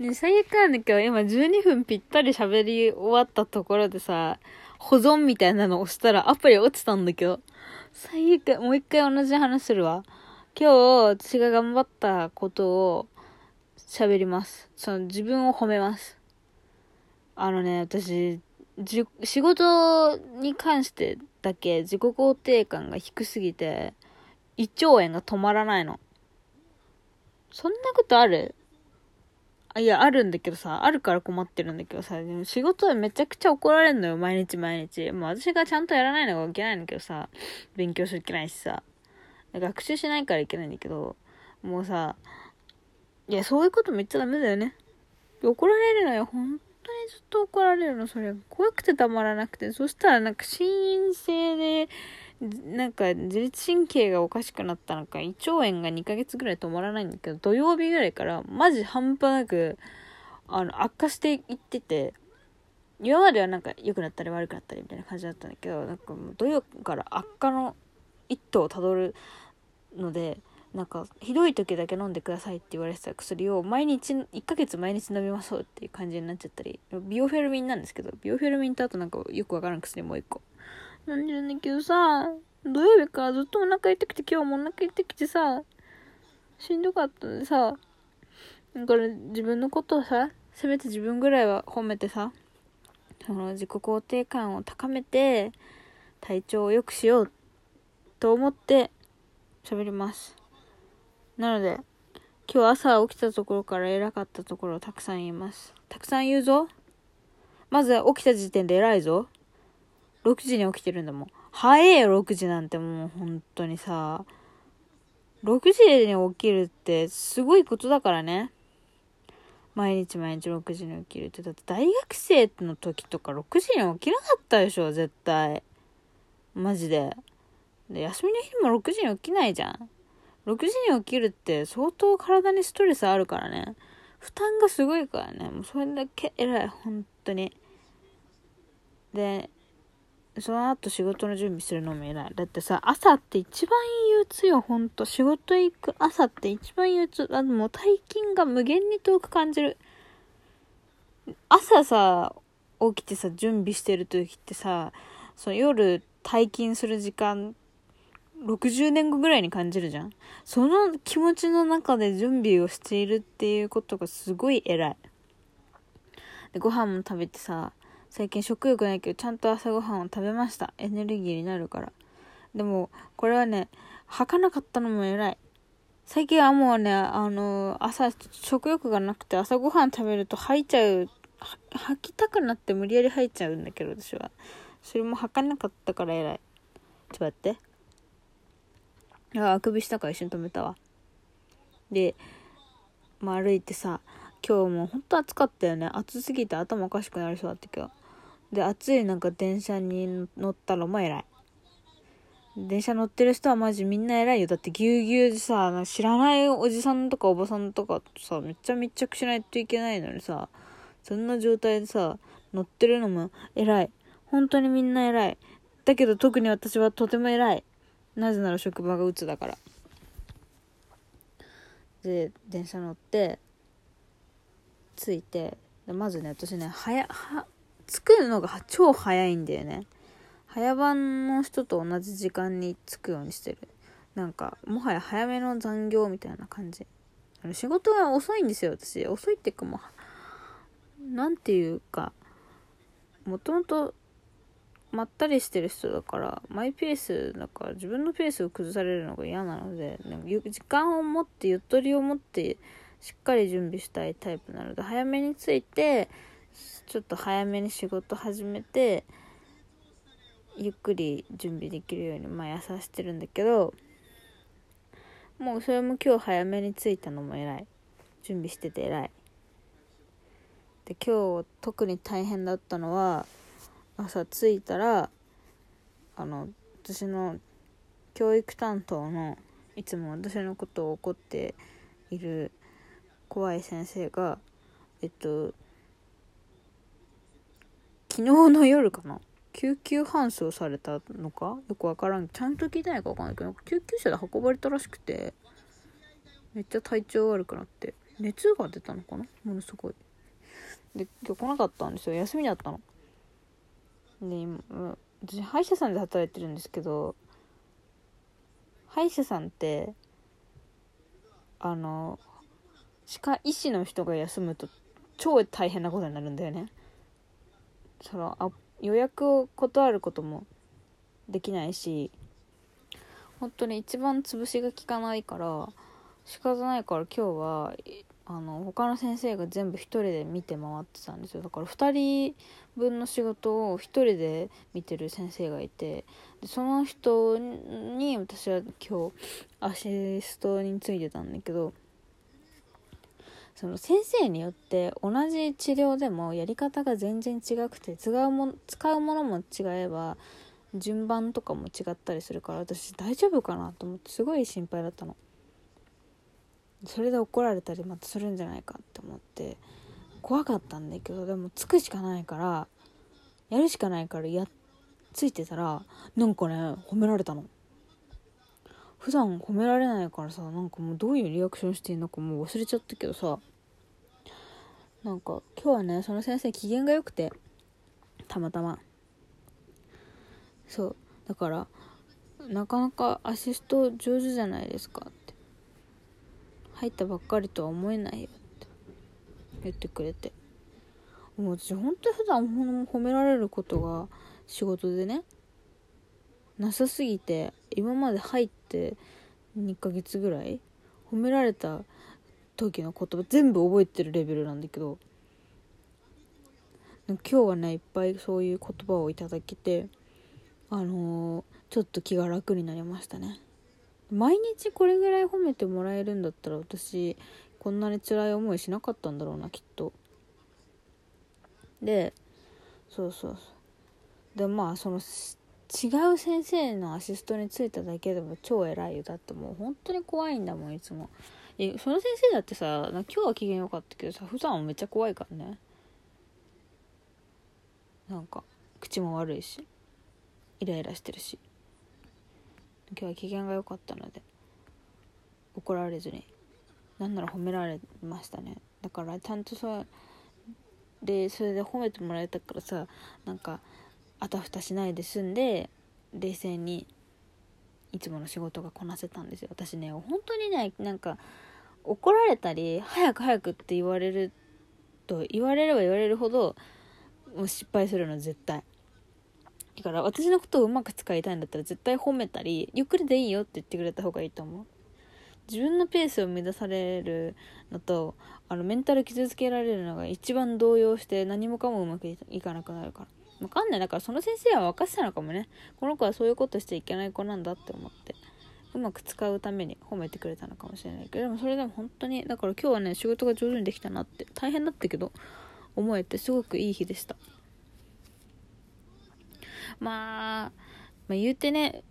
ね、最悪なんだけど、今12分ぴったり喋り終わったところでさ、保存みたいなの押したらアプリ落ちたんだけど、最悪、もう一回同じ話するわ。今日、私が頑張ったことを喋ります。その自分を褒めます。あのね、私、じ仕事に関してだけ自己肯定感が低すぎて、胃腸炎が止まらないの。そんなことある？あいや、あるんだけどさ、あるから困ってるんだけどさ、でも仕事でめちゃくちゃ怒られるのよ、毎日毎日。もう私がちゃんとやらないのがいけないんだけどさ、勉強しとけないしさ。学習しないからいけないんだけど、もうさ、いや、そういうことめっちゃダメだよね。怒られるのよ、本当にずっと怒られるの、それ。怖くてたまらなくて。そしたらなんか心因性で、なんか自律神経がおかしくなったのか胃腸炎が2ヶ月ぐらい止まらないんだけど土曜日ぐらいからマジ半端なくあの悪化していってて今まではなんか良くなったり悪くなったりみたいな感じだったんだけどなんかもう土曜から悪化の一途をたどるのでなんかひどい時だけ飲んでくださいって言われてた薬を毎日1ヶ月毎日飲みましょうっていう感じになっちゃったりビオフェルミンなんですけどビオフェルミンとあとなんかよくわからん薬もう一個。なんでだけどさ、土曜日からずっとお腹痛くて今日もお腹痛くてさ、しんどかったんでさ、だから自分のことをさ、せめて自分ぐらいは褒めてさ、その自己肯定感を高めて、体調を良くしようと思って喋ります。なので、今日朝起きたところから偉かったところをたくさん言います。たくさん言うぞ。まず起きた時点で偉いぞ。6時に起きてるんだもん。早えよ、6時なんてもう本当にさ。6時に起きるってすごいことだからね。毎日毎日6時に起きるって。だって大学生の時とか6時に起きなかったでしょ、絶対。マジで。で、休みの日も6時に起きないじゃん。6時に起きるって相当体にストレスあるからね。負担がすごいからね。もうそれだけ偉い、本当に。で、その後仕事の準備するのも偉い。だってさ、朝って一番憂鬱よ、ほんと。仕事行く朝って一番憂鬱。あもう大金が無限に遠く感じる。朝さ、起きてさ、準備してる時ってさ、その夜退勤する時間、60年後ぐらいに感じるじゃん。その気持ちの中で準備をしているっていうことがすごい偉い。で、ご飯も食べてさ、最近食欲ないけどちゃんと朝ごはんを食べました。エネルギーになるから。でもこれはね吐かなかったのも偉い。最近はもうねあの朝食欲がなくて朝ごはん食べると吐いちゃう。吐きたくなって無理やり吐いちゃうんだけど私は。それも吐かなかったから偉い。ちょっと待って。ああくびしたから一瞬止めたわ。でまあ歩いてさ今日もほんと暑かったよね。暑すぎて頭おかしくなりそうだったけど。で暑いなんか電車に乗ったらも偉い。電車乗ってる人はマジみんな偉いよ。だってぎゅうぎゅうでさ知らないおじさんとかおばさんとかとさめっちゃ密着しないといけないのにさそんな状態でさ乗ってるのも偉い。本当にみんな偉い。だけど特に私はとても偉い。なぜなら職場が鬱だから。で電車乗って着いてまずね私ね早は着くのが超早いんだよね。早番の人と同じ時間に着くようにしてる。なんかもはや早めの残業みたいな感じ。仕事は遅いんですよ私。遅いっていうかもうなんていうかもともとまったりしてる人だからマイペースだから自分のペースを崩されるのが嫌なのででも時間を持ってゆとりを持ってしっかり準備したいタイプなので早めに着いてちょっと早めに仕事始めてゆっくり準備できるように毎朝してるんだけどもうそれも今日早めに着いたのも偉い。準備してて偉い。で今日特に大変だったのは朝着いたらあの私の教育担当のいつも私のことを怒っている怖い先生がえっと昨日の夜かな？救急搬送されたのか？よくわからん。ちゃんと聞いてないかわかんないけど救急車で運ばれたらしくてめっちゃ体調悪くなって熱が出たのかな？ものすごい。で今日来なかったんですよ。休みだったの。で今私歯医者さんで働いてるんですけど歯医者さんってあの歯科医師の人が休むと超大変なことになるんだよね。そのあ予約を断ることもできないし本当に一番潰しが効かないから仕方ないから今日はあの他の先生が全部1人で見て回ってたんですよ。だから2人分の仕事を1人で見てる先生がいてでその人に私は今日アシストについてたんだけどその先生によって同じ治療でもやり方が全然違くて使うも使うものも違えば順番とかも違ったりするから私大丈夫かなと思ってすごい心配だったの。それで怒られたりまたするんじゃないかって思って怖かったんだけどでもつくしかないからやるしかないからやっついてたらなんかね褒められたの普段褒められないからさなんかもうどういうリアクションしていいのかもう忘れちゃったけどさなんか今日はねその先生機嫌が良くてたまたま。そう。だからなかなかアシスト上手じゃないですかって。入ったばっかりとは思えないよって。言ってくれて。もう私本当に普段褒められることが仕事でねなさすぎて今まで入って2ヶ月ぐらい褒められた時の言葉全部覚えてるレベルなんだけど今日はねいっぱいそういう言葉をいただけてあのー、ちょっと気が楽になりましたね。毎日これぐらい褒めてもらえるんだったら私こんなに辛い思いしなかったんだろうなきっと。でそうそうそう。でまあその違う先生のアシストについただけでも超偉いよだってもう本当に怖いんだもんいつも。えその先生だってさ今日は機嫌良かったけどさ普段はめっちゃ怖いからね。なんか口も悪いしイライラしてるし。今日は機嫌が良かったので怒られずになんなら褒められましたね。だからちゃんとさでそれで褒めてもらえたからさなんかあたふたしないで済んで冷静にいつもの仕事がこなせたんですよ。私ね本当にねなんか怒られたり早く早くって言われると言われれば言われるほどもう失敗するの絶対。だから私のことをうまく使いたいんだったら絶対褒めたりゆっくりでいいよって言ってくれた方がいいと思う。自分のペースを乱されるのとあのメンタル傷つけられるのが一番動揺して何もかもうまくいかなくなるから。わかんない。だからその先生は分かってたのかもね。この子はそういうことしちゃいけない子なんだって思って。うまく使うために褒めてくれたのかもしれないけどでもそれでも本当にだから今日はね仕事が上手にできたなって大変だったけど思えてすごくいい日でした。まあ、まあ言うてね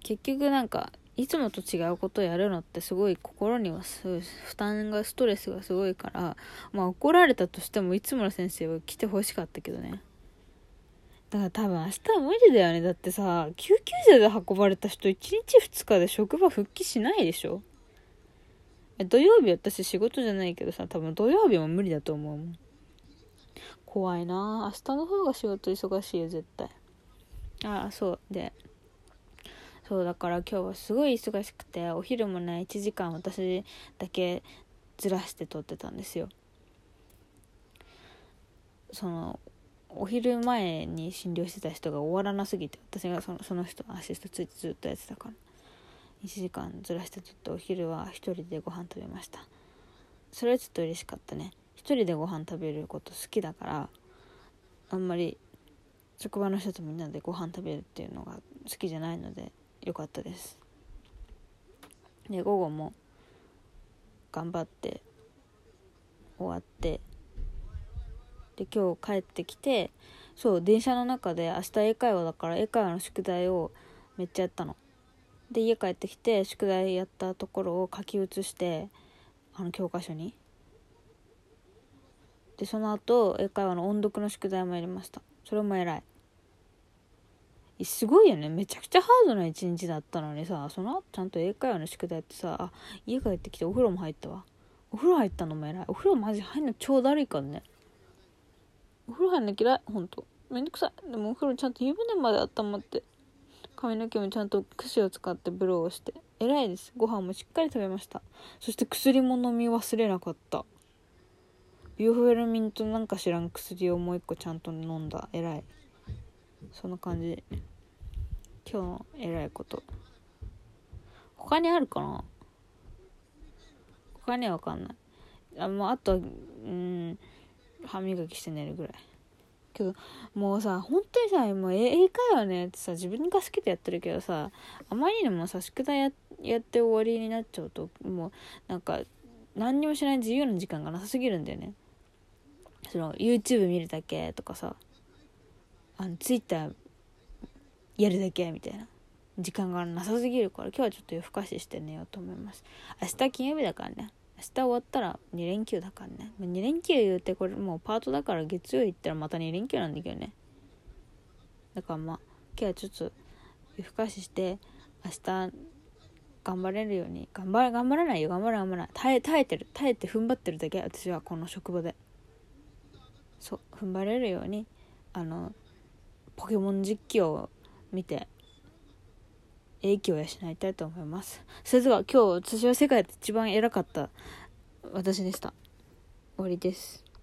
結局なんかいつもと違うことをやるのってすごい心にはすごい負担がストレスがすごいからまあ怒られたとしてもいつもの先生は来てほしかったけどね。だから多分明日は無理だよね。だってさ救急車で運ばれた人1日2日で職場復帰しないでしょ？土曜日私仕事じゃないけどさ多分土曜日も無理だと思うもん。怖いな。明日の方が仕事忙しいよ絶対。ああそう。でそうだから今日はすごい忙しくてお昼もね1時間私だけずらして撮ってたんですよ。そのお昼前に診療してた人が終わらなすぎて私がそのその人アシストついてずっとやってたから。1時間ずらして撮ってお昼は1人でご飯食べました。それはちょっと嬉しかったね。1人でご飯食べること好きだからあんまり職場の人とみんなでご飯食べるっていうのが好きじゃないので良かったです。で午後も頑張って終わってで今日帰ってきてそう電車の中で明日英会話だから英会話の宿題をめっちゃやったの。で家帰ってきて宿題やったところを書き写してあの教科書に。でその後英会話の音読の宿題もやりました。それも偉い。すごいよね。めちゃくちゃハードな一日だったのにさその後ちゃんと英会話の宿題ってさあ家帰ってきてお風呂も入ったわ。お風呂入ったのも偉い。お風呂マジ入んの超だるいからね。お風呂入んの嫌いほんと。めんどくさい。でもお風呂ちゃんと湯船まで温まって髪の毛もちゃんと櫛を使ってブローをして。偉いです。ご飯もしっかり食べました。そして薬も飲み忘れなかった。ビューフェルミンとなんか知らん薬をもう一個ちゃんと飲んだ。偉い。そんな感じ。今日の偉いこと。他にあるかな？他には分かんない。あもうあとはうん。歯磨きして寝るぐらい。けどもうさ本当にさもうええかよねってさ自分が好きでやってるけどさあまりにもさ宿題ややって終わりになっちゃうともうなんか何にもしない自由な時間がなさすぎるんだよね。その YouTube 見るだけとかさあの Twitter やるだけみたいな時間がなさすぎるから今日はちょっと夜更かしして寝ようと思います。明日金曜日だからね。明日終わったら2連休だからね。2連休言うてこれもうパートだから月曜行ったらまた2連休なんだけどね。だからまあ今日はちょっと夜更かしして明日頑張れるように頑張れ頑張らないよ。頑張ら頑張らない。耐え耐えてる。耐えて踏ん張ってるだけ。私はこの職場で。そう踏ん張れるようにあのポケモン実況を見て影響を養いたいと思います。それでは今日私は世界で一番偉かった私でした。終わりです。